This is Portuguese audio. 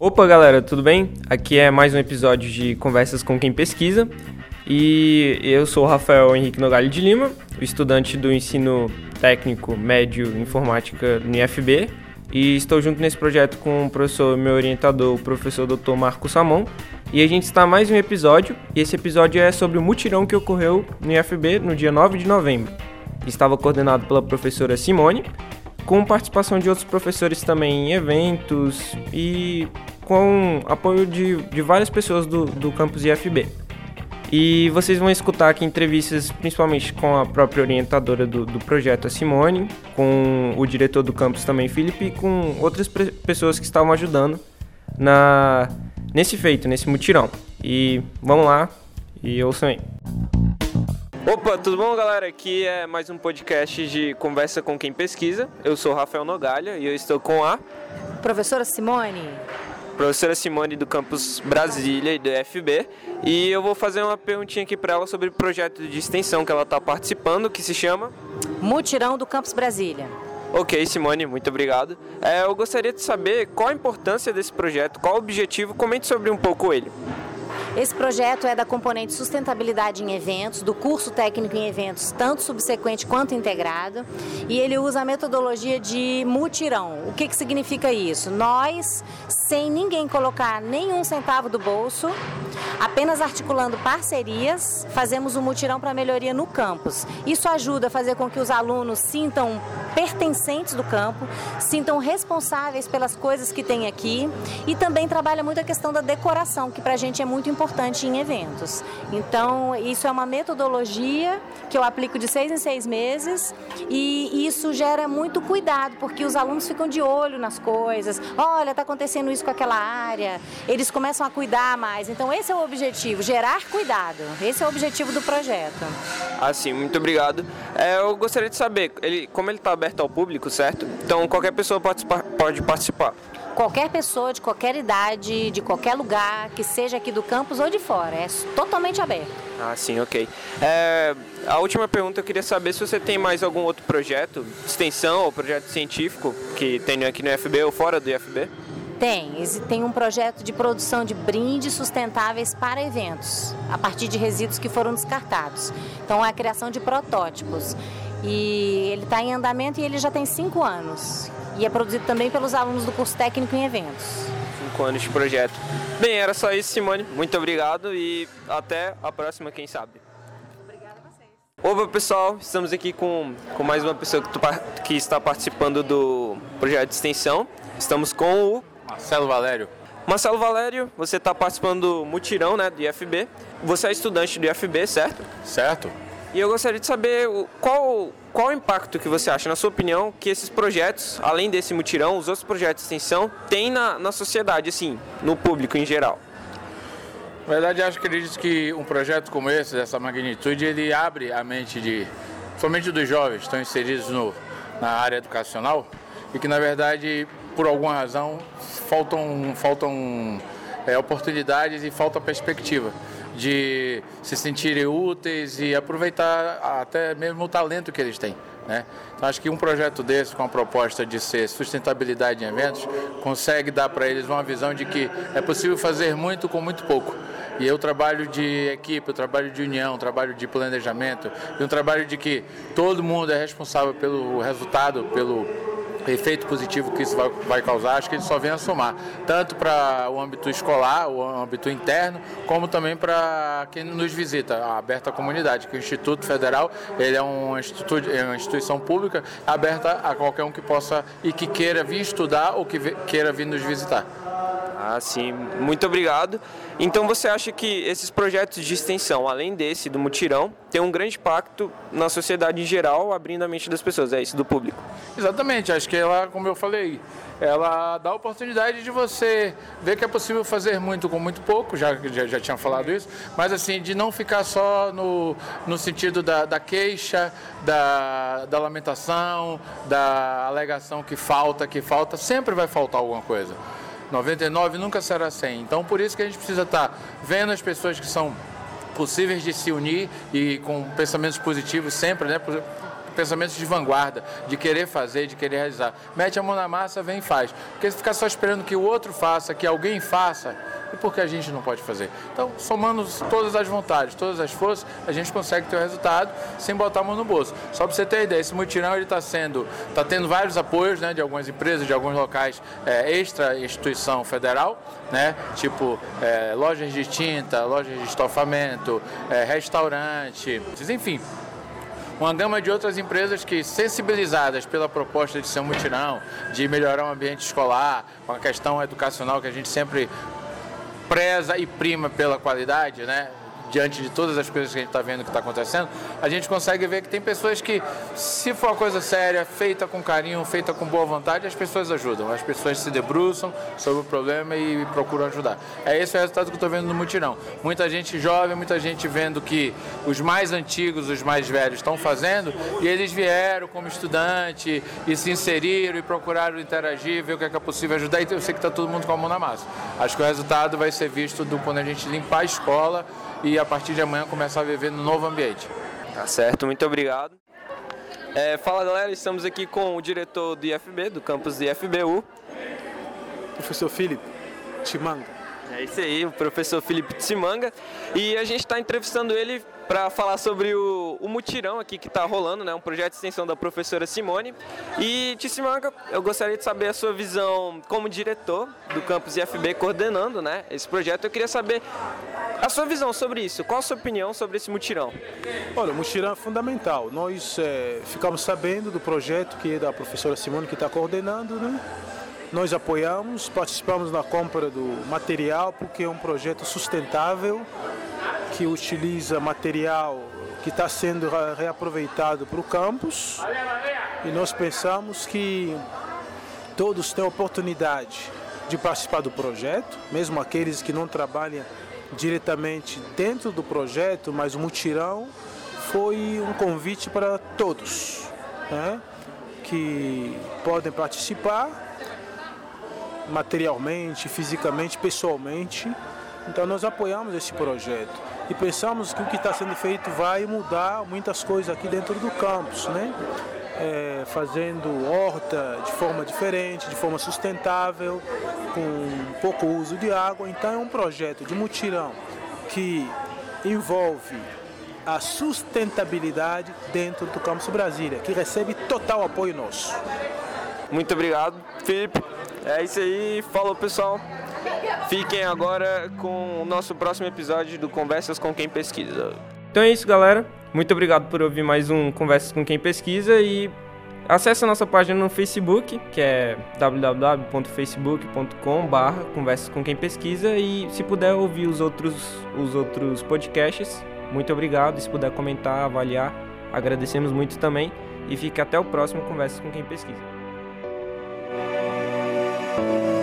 Opa, galera, tudo bem? Aqui é mais um episódio de Conversas com quem pesquisa. E eu sou o Rafael Henrique Nogalho de Lima, estudante do ensino técnico médio informática no IFB, e estou junto nesse projeto com o professor, meu orientador, o professor Dr. Marco Samon. E a gente está mais um episódio, e esse episódio é sobre o mutirão que ocorreu no IFB no dia 9 de novembro. Estava coordenado pela professora Simone, com participação de outros professores também em eventos e com apoio de, de várias pessoas do, do campus IFB. E vocês vão escutar aqui entrevistas principalmente com a própria orientadora do, do projeto, a Simone, com o diretor do campus também, Felipe, e com outras pessoas que estavam ajudando na, nesse feito, nesse mutirão. E vamos lá e ouçam aí. Opa, tudo bom, galera? Aqui é mais um podcast de Conversa com Quem Pesquisa. Eu sou Rafael Nogalha e eu estou com a professora Simone professora Simone do campus Brasília e do FB, e eu vou fazer uma perguntinha aqui para ela sobre o projeto de extensão que ela está participando, que se chama Mutirão do Campus Brasília. Ok, Simone, muito obrigado. É, eu gostaria de saber qual a importância desse projeto, qual o objetivo, comente sobre um pouco ele. Esse projeto é da componente sustentabilidade em eventos, do curso técnico em eventos, tanto subsequente quanto integrado, e ele usa a metodologia de mutirão. O que, que significa isso? Nós, sem ninguém colocar nenhum centavo do bolso, apenas articulando parcerias, fazemos um mutirão para melhoria no campus. Isso ajuda a fazer com que os alunos sintam pertencentes do campo, sintam responsáveis pelas coisas que tem aqui e também trabalha muito a questão da decoração, que para a gente é muito importante em eventos. Então, isso é uma metodologia que eu aplico de seis em seis meses e isso gera muito cuidado, porque os alunos ficam de olho nas coisas. Olha, está acontecendo isso com aquela área. Eles começam a cuidar mais. Então, esse é o objetivo, gerar cuidado. Esse é o objetivo do projeto. Assim, muito obrigado. É, eu gostaria de saber, ele, como ele está aberto ao público, certo? Então, qualquer pessoa pode, pode participar qualquer pessoa de qualquer idade, de qualquer lugar, que seja aqui do campus ou de fora. É totalmente aberto. Ah, sim, ok. É, a última pergunta eu queria saber se você tem mais algum outro projeto, extensão ou projeto científico que tem aqui no IFB ou fora do IFB? Tem, tem um projeto de produção de brindes sustentáveis para eventos, a partir de resíduos que foram descartados. Então, é a criação de protótipos. E ele está em andamento e ele já tem cinco anos e é produzido também pelos alunos do curso técnico em eventos. Cinco anos de projeto. Bem, era só isso, Simone. Muito obrigado e até a próxima, quem sabe. Obrigada a vocês. Opa, pessoal. Estamos aqui com, com mais uma pessoa que, tu, que está participando do projeto de extensão. Estamos com o... Marcelo Valério. Marcelo Valério, você está participando do mutirão né, do IFB. Você é estudante do IFB, certo? Certo. E eu gostaria de saber qual, qual o impacto que você acha, na sua opinião, que esses projetos, além desse mutirão, os outros projetos de extensão, têm na, na sociedade, assim, no público em geral? Na verdade, acho que acredito que um projeto como esse, dessa magnitude, ele abre a mente de, somente dos jovens que estão inseridos no, na área educacional e que, na verdade, por alguma razão, faltam, faltam é, oportunidades e falta perspectiva de se sentirem úteis e aproveitar até mesmo o talento que eles têm. Né? Então, acho que um projeto desse, com a proposta de ser sustentabilidade em eventos, consegue dar para eles uma visão de que é possível fazer muito com muito pouco. E o trabalho de equipe, o trabalho de união, o trabalho de planejamento, e um trabalho de que todo mundo é responsável pelo resultado, pelo efeito positivo que isso vai, vai causar, acho que ele só vem a somar, tanto para o âmbito escolar, o âmbito interno, como também para quem nos visita, a aberta comunidade, que o Instituto Federal ele é, um instituto, é uma instituição pública aberta a qualquer um que possa e que queira vir estudar ou que queira vir nos visitar. Ah, sim. Muito obrigado. Então você acha que esses projetos de extensão, além desse, do mutirão, tem um grande impacto na sociedade em geral, abrindo a mente das pessoas, é isso, do público? Exatamente. Acho que ela, como eu falei, ela dá a oportunidade de você ver que é possível fazer muito com muito pouco, já, já, já tinha falado isso, mas assim, de não ficar só no, no sentido da, da queixa, da, da lamentação, da alegação que falta, que falta, sempre vai faltar alguma coisa. 99 nunca será 100. Então, por isso que a gente precisa estar vendo as pessoas que são possíveis de se unir e com pensamentos positivos sempre, né? pensamentos de vanguarda, de querer fazer, de querer realizar. Mete a mão na massa, vem e faz. Porque se ficar só esperando que o outro faça, que alguém faça, e por que a gente não pode fazer? Então, somando todas as vontades, todas as forças, a gente consegue ter o resultado sem botar a mão no bolso. Só para você ter ideia, esse mutirão está sendo, está tendo vários apoios, né, de algumas empresas, de alguns locais é, extra instituição federal, né, tipo é, lojas de tinta, lojas de estofamento, é, restaurante, enfim, uma gama de outras empresas que, sensibilizadas pela proposta de ser um mutirão, de melhorar o ambiente escolar, com a questão educacional que a gente sempre preza e prima pela qualidade, né? diante de todas as coisas que a gente está vendo que está acontecendo, a gente consegue ver que tem pessoas que, se for uma coisa séria, feita com carinho, feita com boa vontade, as pessoas ajudam, as pessoas se debruçam sobre o problema e procuram ajudar. É esse o resultado que eu estou vendo no mutirão. Muita gente jovem, muita gente vendo que os mais antigos, os mais velhos estão fazendo e eles vieram como estudante e se inseriram e procuraram interagir, ver o que é, que é possível ajudar e eu sei que está todo mundo com a mão na massa. Acho que o resultado vai ser visto do, quando a gente limpar a escola e a partir de amanhã começar a viver no novo ambiente. Tá certo, muito obrigado. É, fala galera, estamos aqui com o diretor do IFB, do campus do IFBU. Professor Felipe Timanga. É isso aí, o professor Felipe Timanga. E a gente está entrevistando ele para falar sobre o, o, mutirão aqui que está rolando, né? Um projeto de extensão da professora Simone. E, Tissimanga, eu gostaria de saber a sua visão como diretor do campus IFB coordenando, né? Esse projeto. Eu queria saber a sua visão sobre isso. Qual a sua opinião sobre esse mutirão? Olha, o mutirão é fundamental. Nós é, ficamos sabendo do projeto que é da professora Simone que está coordenando, né? Nós apoiamos, participamos na compra do material porque é um projeto sustentável que utiliza material que está sendo reaproveitado para o campus. E nós pensamos que todos têm oportunidade de participar do projeto, mesmo aqueles que não trabalham diretamente dentro do projeto, mas o mutirão foi um convite para todos né, que podem participar materialmente, fisicamente, pessoalmente. Então nós apoiamos esse projeto e pensamos que o que está sendo feito vai mudar muitas coisas aqui dentro do campus, né? É, fazendo horta de forma diferente, de forma sustentável, com pouco uso de água. Então é um projeto de mutirão que envolve a sustentabilidade dentro do campus Brasília, que recebe total apoio nosso. Muito obrigado, Felipe. É isso aí, falou pessoal. Fiquem agora com o nosso próximo episódio do Conversas com Quem Pesquisa. Então é isso, galera. Muito obrigado por ouvir mais um Conversas com Quem Pesquisa e acesse a nossa página no Facebook, que é www.facebook.com/barra Conversas com Quem Pesquisa e se puder ouvir os outros os outros podcasts, muito obrigado. Se puder comentar, avaliar, agradecemos muito também. E fique até o próximo Conversas com Quem Pesquisa. thank you